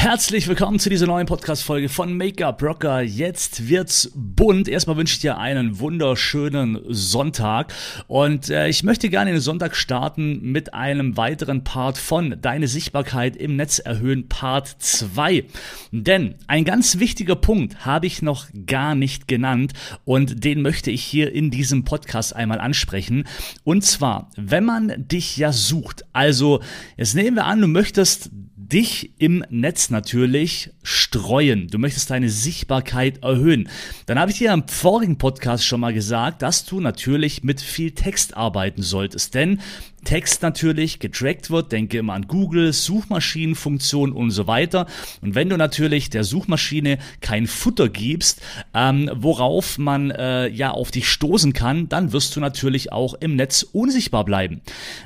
Herzlich willkommen zu dieser neuen Podcast-Folge von Make-up Rocker. Jetzt wird's bunt. Erstmal wünsche ich dir einen wunderschönen Sonntag. Und äh, ich möchte gerne den Sonntag starten mit einem weiteren Part von Deine Sichtbarkeit im Netz erhöhen, Part 2. Denn ein ganz wichtiger Punkt habe ich noch gar nicht genannt und den möchte ich hier in diesem Podcast einmal ansprechen. Und zwar, wenn man dich ja sucht, also jetzt nehmen wir an, du möchtest dich im Netz natürlich streuen. Du möchtest deine Sichtbarkeit erhöhen. Dann habe ich dir im vorigen Podcast schon mal gesagt, dass du natürlich mit viel Text arbeiten solltest. Denn Text natürlich getrackt wird, denke immer an Google, Suchmaschinenfunktion und so weiter. Und wenn du natürlich der Suchmaschine kein Futter gibst, ähm, worauf man äh, ja auf dich stoßen kann, dann wirst du natürlich auch im Netz unsichtbar bleiben.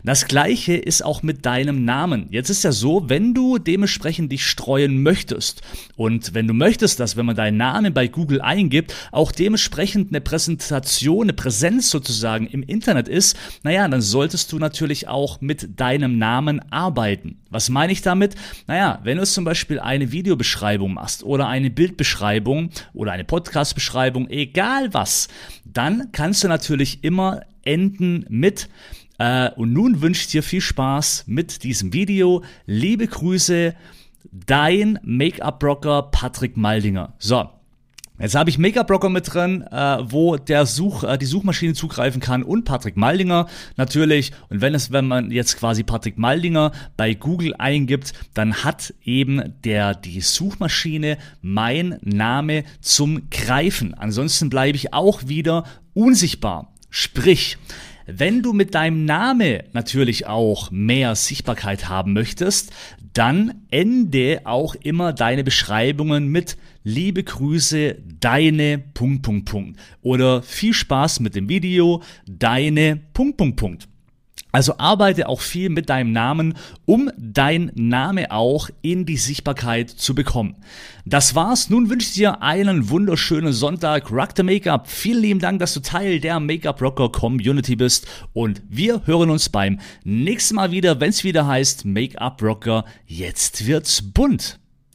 Das gleiche ist auch mit deinem Namen. Jetzt ist ja so, wenn du dementsprechend dich streuen möchtest und wenn du möchtest, dass wenn man deinen Namen bei Google eingibt, auch dementsprechend eine Präsentation, eine Präsenz sozusagen im Internet ist, naja, dann solltest du natürlich natürlich auch mit deinem Namen arbeiten. Was meine ich damit? Naja, wenn du zum Beispiel eine Videobeschreibung machst oder eine Bildbeschreibung oder eine Podcastbeschreibung, egal was, dann kannst du natürlich immer enden mit äh, und nun wünsche ich dir viel Spaß mit diesem Video. Liebe Grüße, dein Make-up-Broker Patrick Maldinger. So, Jetzt habe ich Make-up-Broker mit drin, äh, wo der Such, äh, die Suchmaschine zugreifen kann und Patrick Maldinger natürlich. Und wenn es, wenn man jetzt quasi Patrick Maldinger bei Google eingibt, dann hat eben der die Suchmaschine mein Name zum Greifen. Ansonsten bleibe ich auch wieder unsichtbar. Sprich, wenn du mit deinem Name natürlich auch mehr Sichtbarkeit haben möchtest, dann ende auch immer deine Beschreibungen mit Liebe Grüße, deine Punkt, Punkt, Punkt. Oder viel Spaß mit dem Video, deine Punkt, Punkt, Punkt. Also arbeite auch viel mit deinem Namen, um dein Name auch in die Sichtbarkeit zu bekommen. Das war's. Nun wünsche ich dir einen wunderschönen Sonntag. Rock the Make-up. Vielen lieben Dank, dass du Teil der Make-up Rocker Community bist. Und wir hören uns beim nächsten Mal wieder, wenn es wieder heißt Make-up Rocker. Jetzt wird's bunt.